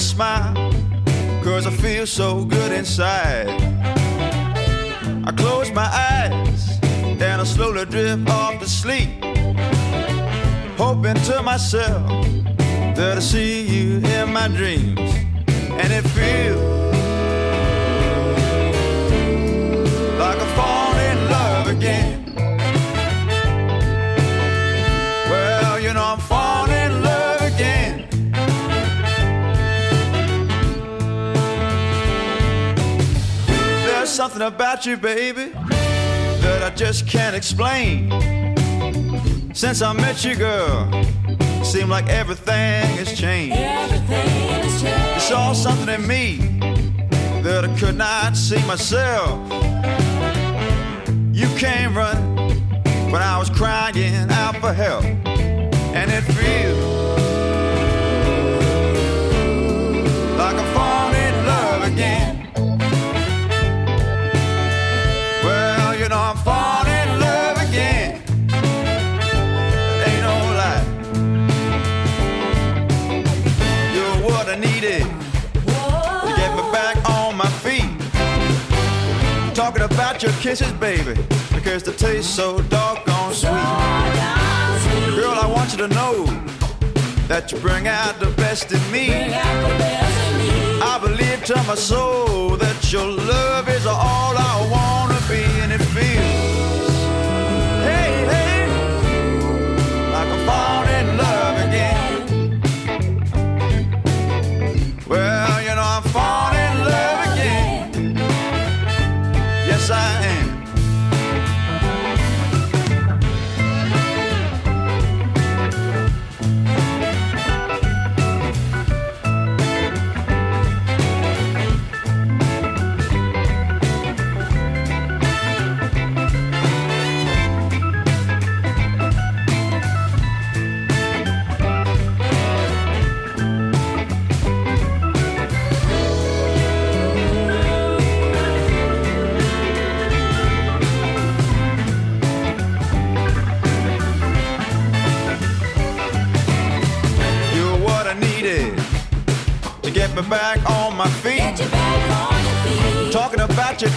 But smile, cause I feel so good inside. I close my eyes and I slowly drift off to sleep, hoping to myself that I see you in my dreams, and it feels like I fall something about you, baby, that I just can't explain. Since I met you, girl, seemed like everything has changed. Everything has changed. You saw something in me that I could not see myself. You came running when I was crying out for help, and it feels like I'm talking about your kisses, baby, because they taste so doggone sweet. Girl, I want you to know that you bring out the best in me. I believe to my soul that your love is all I wanna be, and it feels,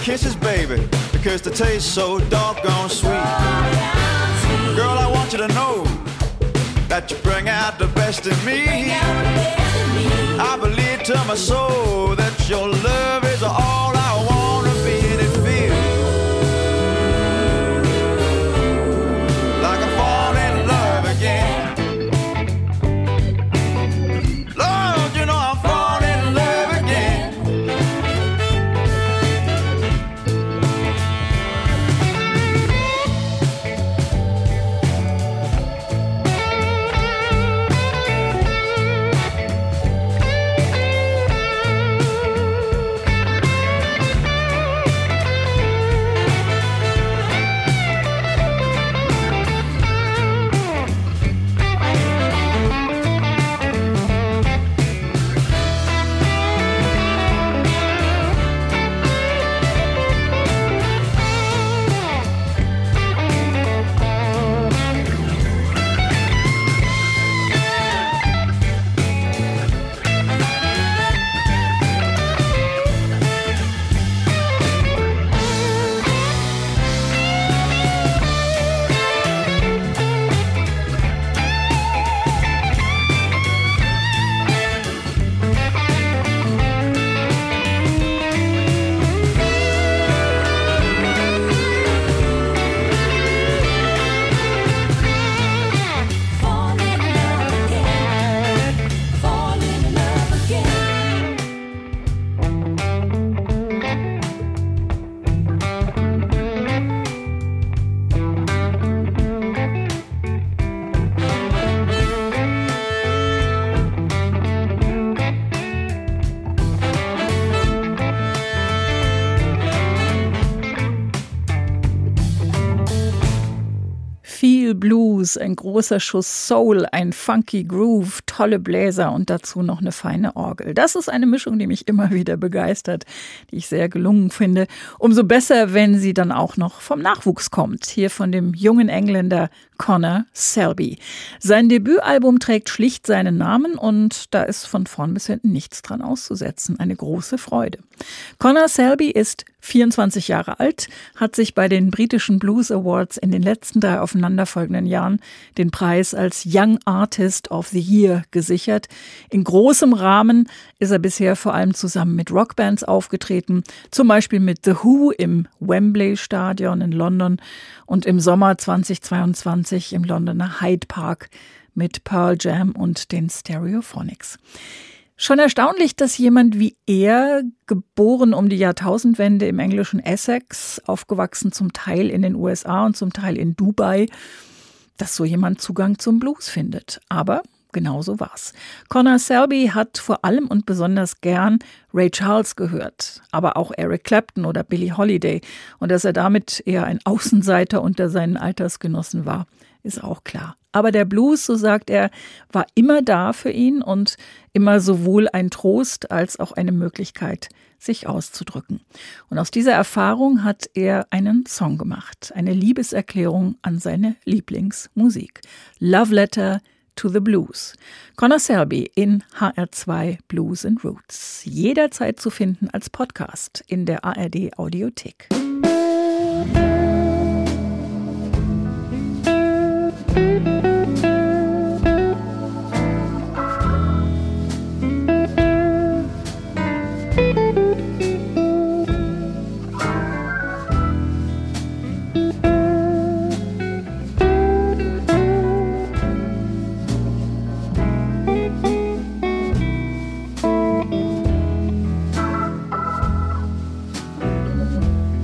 kisses, baby, because they taste so doggone sweet. Girl, I want you to know that you bring out the. Best in me. I believe to my soul that your love Blues, ein großer Schuss Soul, ein funky Groove, tolle Bläser und dazu noch eine feine Orgel. Das ist eine Mischung, die mich immer wieder begeistert, die ich sehr gelungen finde. Umso besser, wenn sie dann auch noch vom Nachwuchs kommt. Hier von dem jungen Engländer Connor Selby. Sein Debütalbum trägt schlicht seinen Namen und da ist von vorn bis hinten nichts dran auszusetzen. Eine große Freude. Connor Selby ist 24 Jahre alt, hat sich bei den britischen Blues Awards in den letzten drei aufeinanderfolgenden Jahren den Preis als Young Artist of the Year gesichert. In großem Rahmen ist er bisher vor allem zusammen mit Rockbands aufgetreten, zum Beispiel mit The Who im Wembley Stadion in London und im Sommer 2022 im Londoner Hyde Park mit Pearl Jam und den Stereophonics. Schon erstaunlich, dass jemand wie er, geboren um die Jahrtausendwende im englischen Essex, aufgewachsen zum Teil in den USA und zum Teil in Dubai, dass so jemand Zugang zum Blues findet. Aber genauso war's. Connor Selby hat vor allem und besonders gern Ray Charles gehört, aber auch Eric Clapton oder Billie Holiday. Und dass er damit eher ein Außenseiter unter seinen Altersgenossen war, ist auch klar. Aber der Blues, so sagt er, war immer da für ihn und immer sowohl ein Trost als auch eine Möglichkeit, sich auszudrücken. Und aus dieser Erfahrung hat er einen Song gemacht, eine Liebeserklärung an seine Lieblingsmusik. Love Letter to the Blues. Connor Selby in HR2 Blues and Roots. Jederzeit zu finden als Podcast in der ARD Audiothek.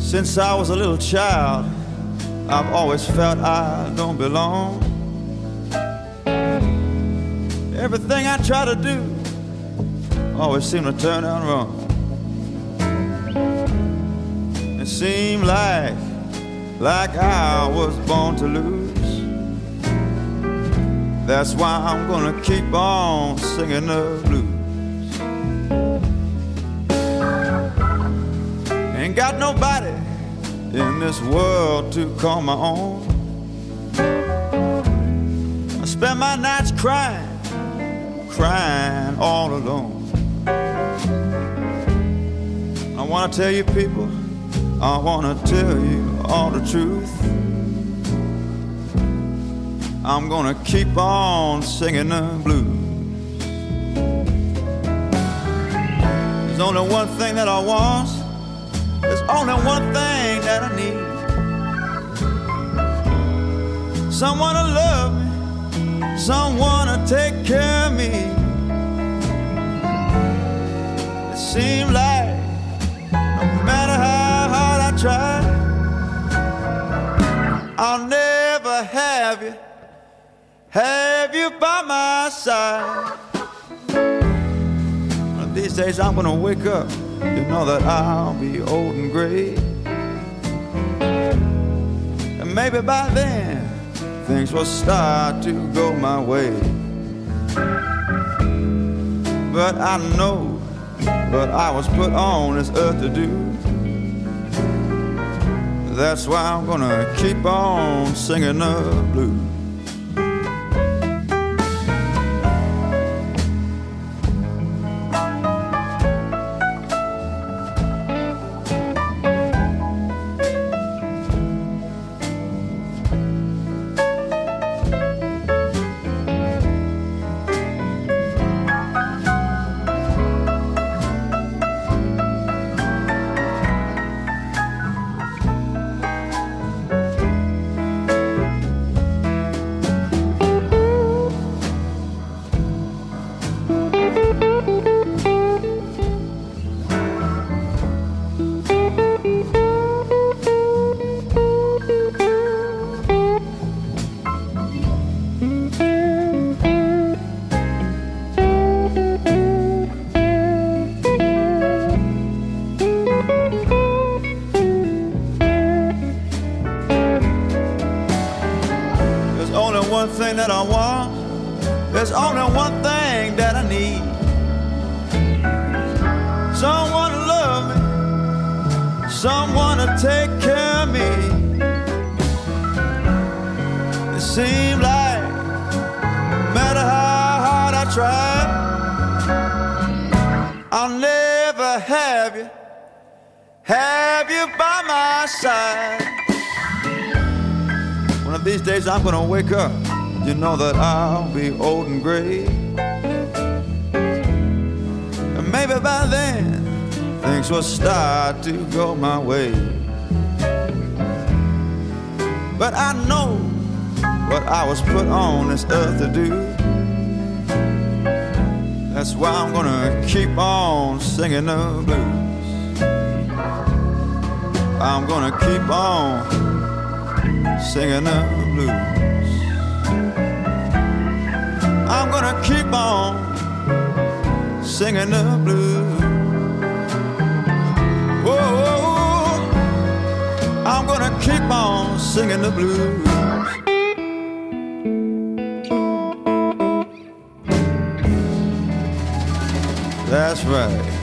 Since I was a little child, I've always felt I don't belong. Everything I try to do always seem to turn out wrong. It seemed like, like I was born to lose. That's why I'm gonna keep on singing the blues. Ain't got nobody in this world to call my own. I spend my nights crying, crying all alone. I wanna tell you people, I wanna tell you all the truth. I'm gonna keep on singing the blues. There's only one thing that I want. There's only one thing that I need. Someone to love me, someone to take care of me. It seems like no matter how hard I try, I'll never have you, have you by my side. One of These days I'm gonna wake up, you know that I'll be old and gray. And maybe by then things will start to go my way. But I know what I was put on this earth to do. That's why I'm gonna keep on singing the blues. one thing that I want. There's only one thing that I need. Someone to love me, someone to take care of me. It seems like no matter how hard I try, I'll never have you, have you by my side. One of these days I'm gonna wake up you know that I'll be old and gray. And maybe by then things will start to go my way. But I know what I was put on this earth to do. That's why I'm gonna keep on singing the blues. I'm gonna keep on singing the blues. I'm gonna keep on singing the blues. Whoa, I'm gonna keep on singing the blues. That's right.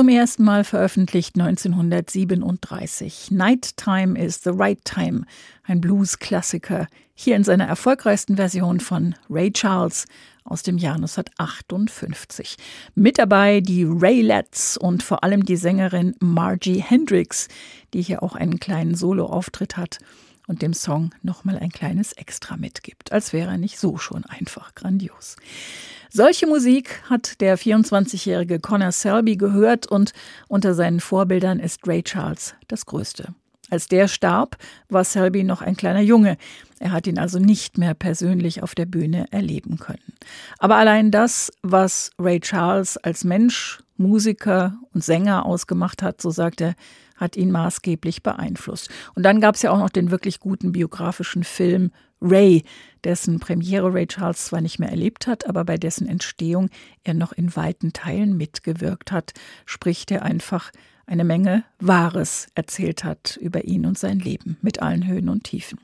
Zum ersten Mal veröffentlicht 1937. Nighttime is the Right Time, ein Blues-Klassiker, hier in seiner erfolgreichsten Version von Ray Charles aus dem Jahr 1958. Mit dabei die Raylets und vor allem die Sängerin Margie Hendricks, die hier auch einen kleinen Soloauftritt hat. Und dem Song nochmal ein kleines Extra mitgibt, als wäre er nicht so schon einfach grandios. Solche Musik hat der 24-jährige Connor Selby gehört und unter seinen Vorbildern ist Ray Charles das Größte. Als der starb, war Selby noch ein kleiner Junge. Er hat ihn also nicht mehr persönlich auf der Bühne erleben können. Aber allein das, was Ray Charles als Mensch, Musiker und Sänger ausgemacht hat, so sagt er, hat ihn maßgeblich beeinflusst. Und dann gab es ja auch noch den wirklich guten biografischen Film Ray, dessen Premiere Ray Charles zwar nicht mehr erlebt hat, aber bei dessen Entstehung er noch in weiten Teilen mitgewirkt hat, spricht er einfach eine Menge Wahres erzählt hat über ihn und sein Leben mit allen Höhen und Tiefen.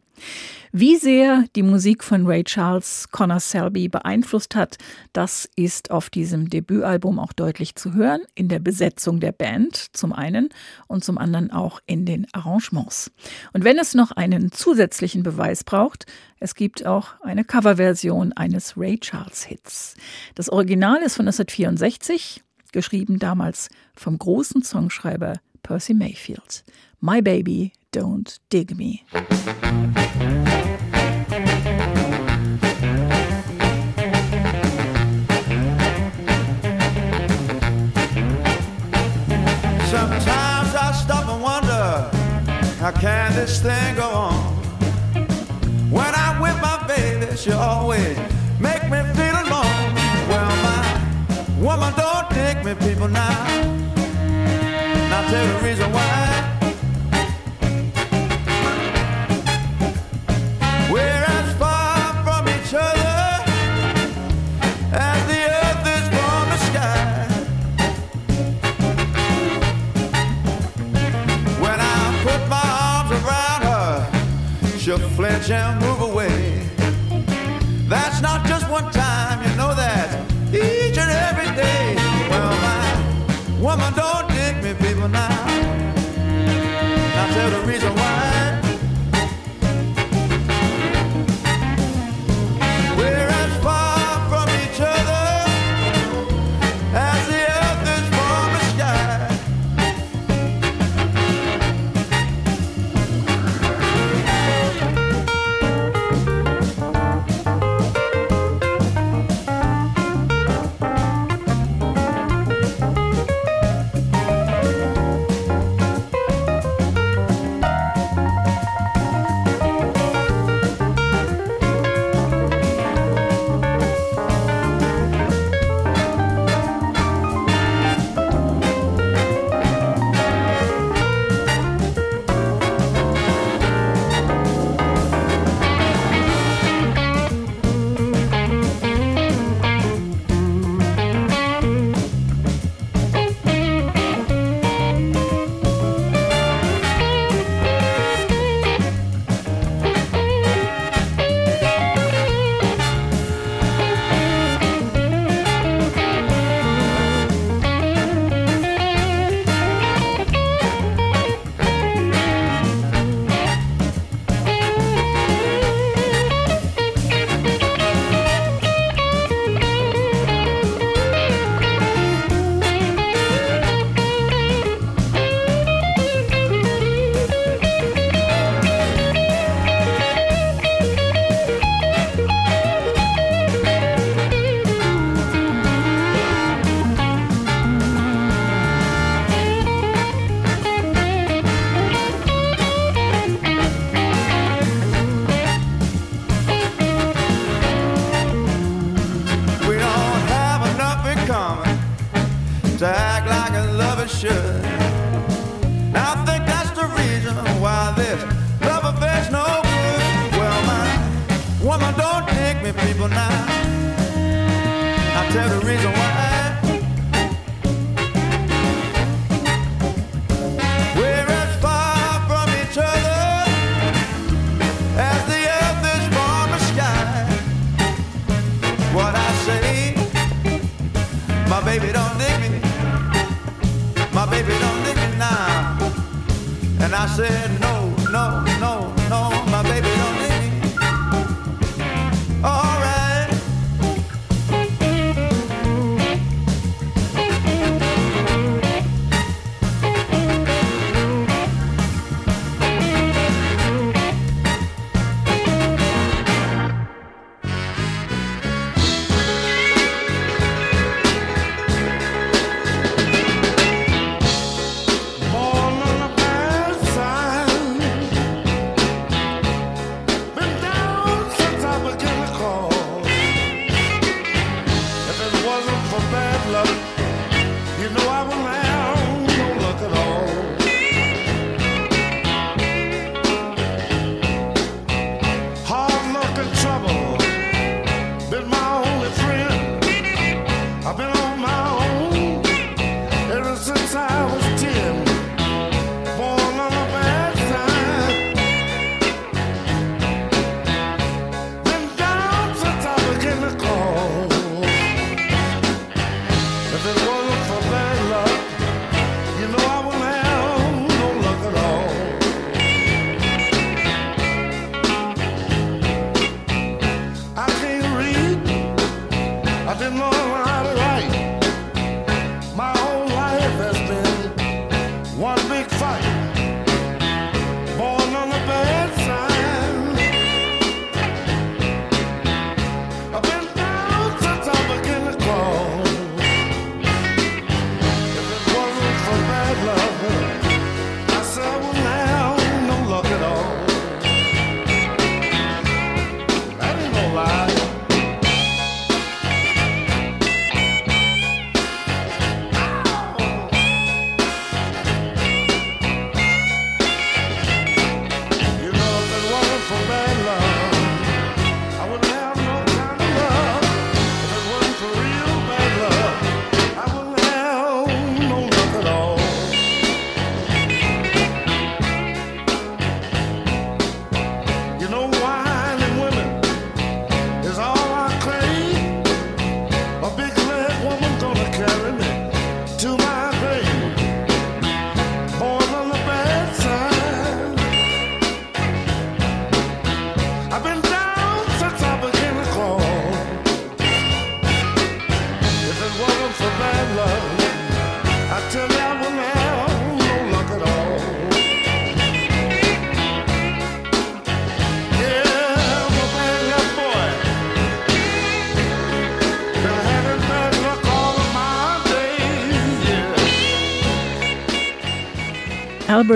Wie sehr die Musik von Ray Charles Connor Selby beeinflusst hat, das ist auf diesem Debütalbum auch deutlich zu hören, in der Besetzung der Band zum einen und zum anderen auch in den Arrangements. Und wenn es noch einen zusätzlichen Beweis braucht, es gibt auch eine Coverversion eines Ray Charles Hits. Das Original ist von 1964 geschrieben damals vom großen Songschreiber Percy Mayfield. My Baby Don't Dig Me. Sometimes I stop and wonder how can this thing go on? When I'm with my baby, she always make me feel alone. Well, my woman don't dig me, people now. Now tell the reason why. Flinch and move away. That's not just one time, woman don't dig me, people now. I'll tell the reason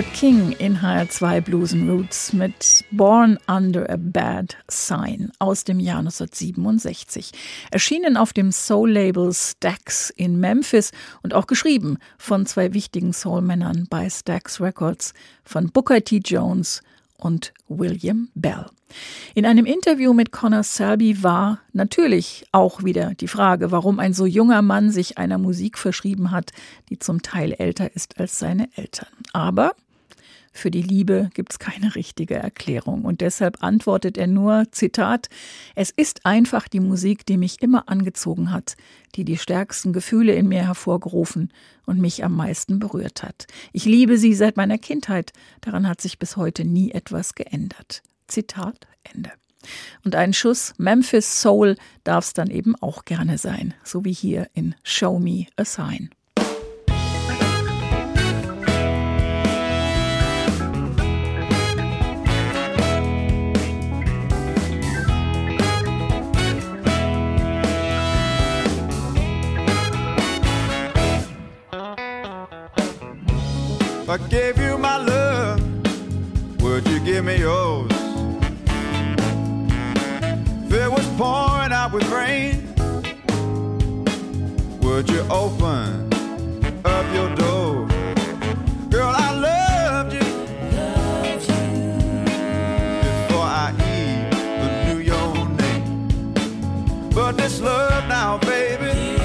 Albert King in HR2 Blues and Roots mit Born Under a Bad Sign aus dem Jahr 1967. Erschienen auf dem Soul-Label Stax in Memphis und auch geschrieben von zwei wichtigen Soul-Männern bei Stax Records, von Booker T. Jones und William Bell. In einem Interview mit Connor Selby war natürlich auch wieder die Frage, warum ein so junger Mann sich einer Musik verschrieben hat, die zum Teil älter ist als seine Eltern. Aber für die Liebe gibt es keine richtige Erklärung. Und deshalb antwortet er nur, Zitat, es ist einfach die Musik, die mich immer angezogen hat, die die stärksten Gefühle in mir hervorgerufen und mich am meisten berührt hat. Ich liebe sie seit meiner Kindheit, daran hat sich bis heute nie etwas geändert. Zitat Ende. Und ein Schuss Memphis Soul darf es dann eben auch gerne sein, so wie hier in Show Me a Sign. I gave you my love, would you give me yours? If it was pouring out with rain, would you open up your door? Girl, I loved you before I even knew your name. But this love now, baby,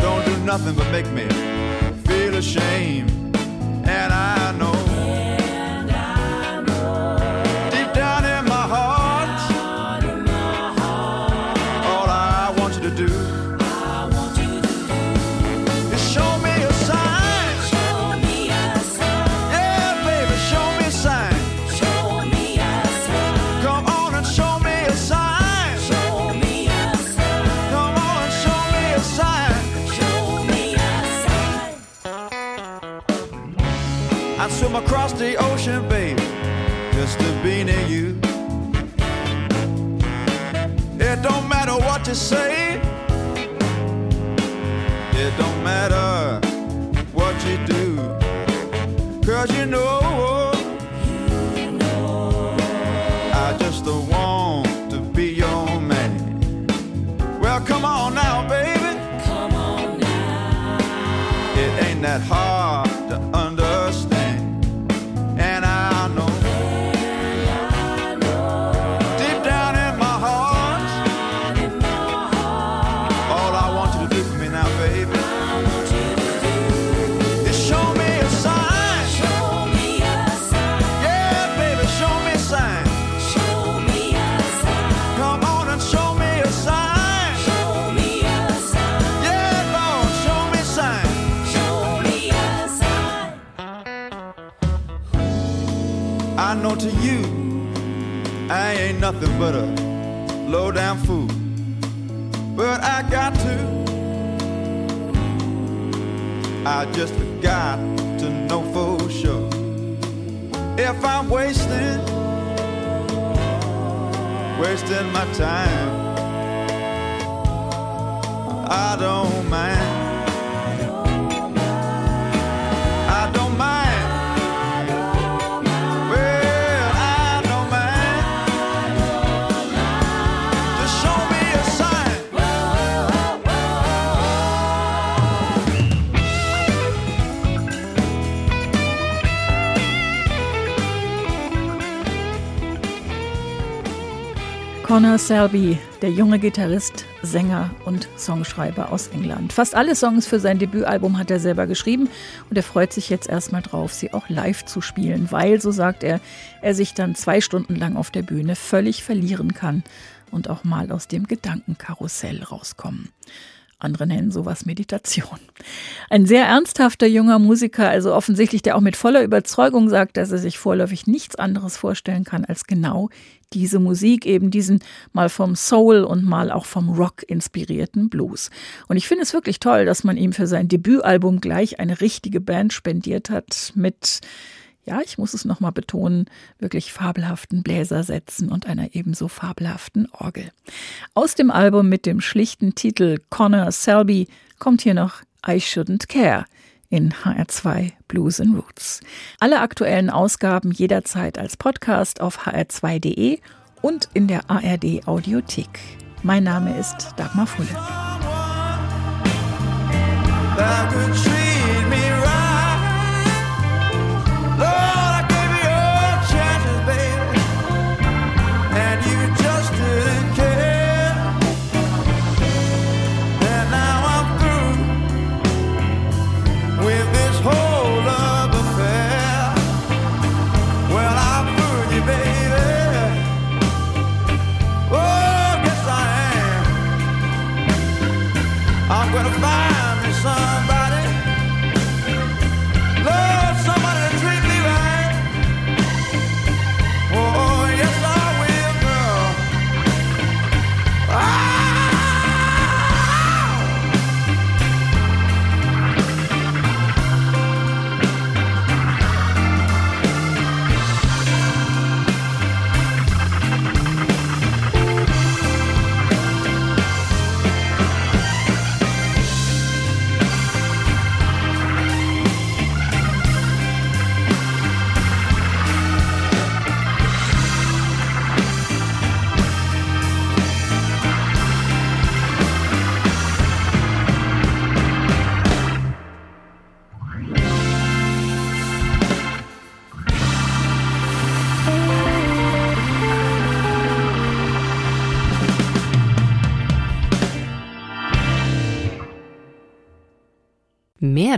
don't do nothing but make ashamed. Across the ocean, baby, just to be near you. It don't matter what you say. It don't matter what you do. Cause you know, I just don't want to be your man. Well, come on now, baby. Come on now. It ain't that hard nothing but a low down fool. But I got to, I just got to know for sure. If I'm wasting, wasting my time, I don't mind. Connor Selby, der junge Gitarrist, Sänger und Songschreiber aus England. Fast alle Songs für sein Debütalbum hat er selber geschrieben und er freut sich jetzt erstmal drauf, sie auch live zu spielen, weil, so sagt er, er sich dann zwei Stunden lang auf der Bühne völlig verlieren kann und auch mal aus dem Gedankenkarussell rauskommen. Andere nennen sowas Meditation. Ein sehr ernsthafter junger Musiker, also offensichtlich, der auch mit voller Überzeugung sagt, dass er sich vorläufig nichts anderes vorstellen kann als genau diese Musik, eben diesen mal vom Soul und mal auch vom Rock inspirierten Blues. Und ich finde es wirklich toll, dass man ihm für sein Debütalbum gleich eine richtige Band spendiert hat mit ja, ich muss es nochmal betonen, wirklich fabelhaften Bläsersätzen und einer ebenso fabelhaften Orgel. Aus dem Album mit dem schlichten Titel Connor Selby kommt hier noch I Shouldn't Care in HR2 Blues and Roots. Alle aktuellen Ausgaben jederzeit als Podcast auf hr2.de und in der ARD Audiothek. Mein Name ist Dagmar Fulle.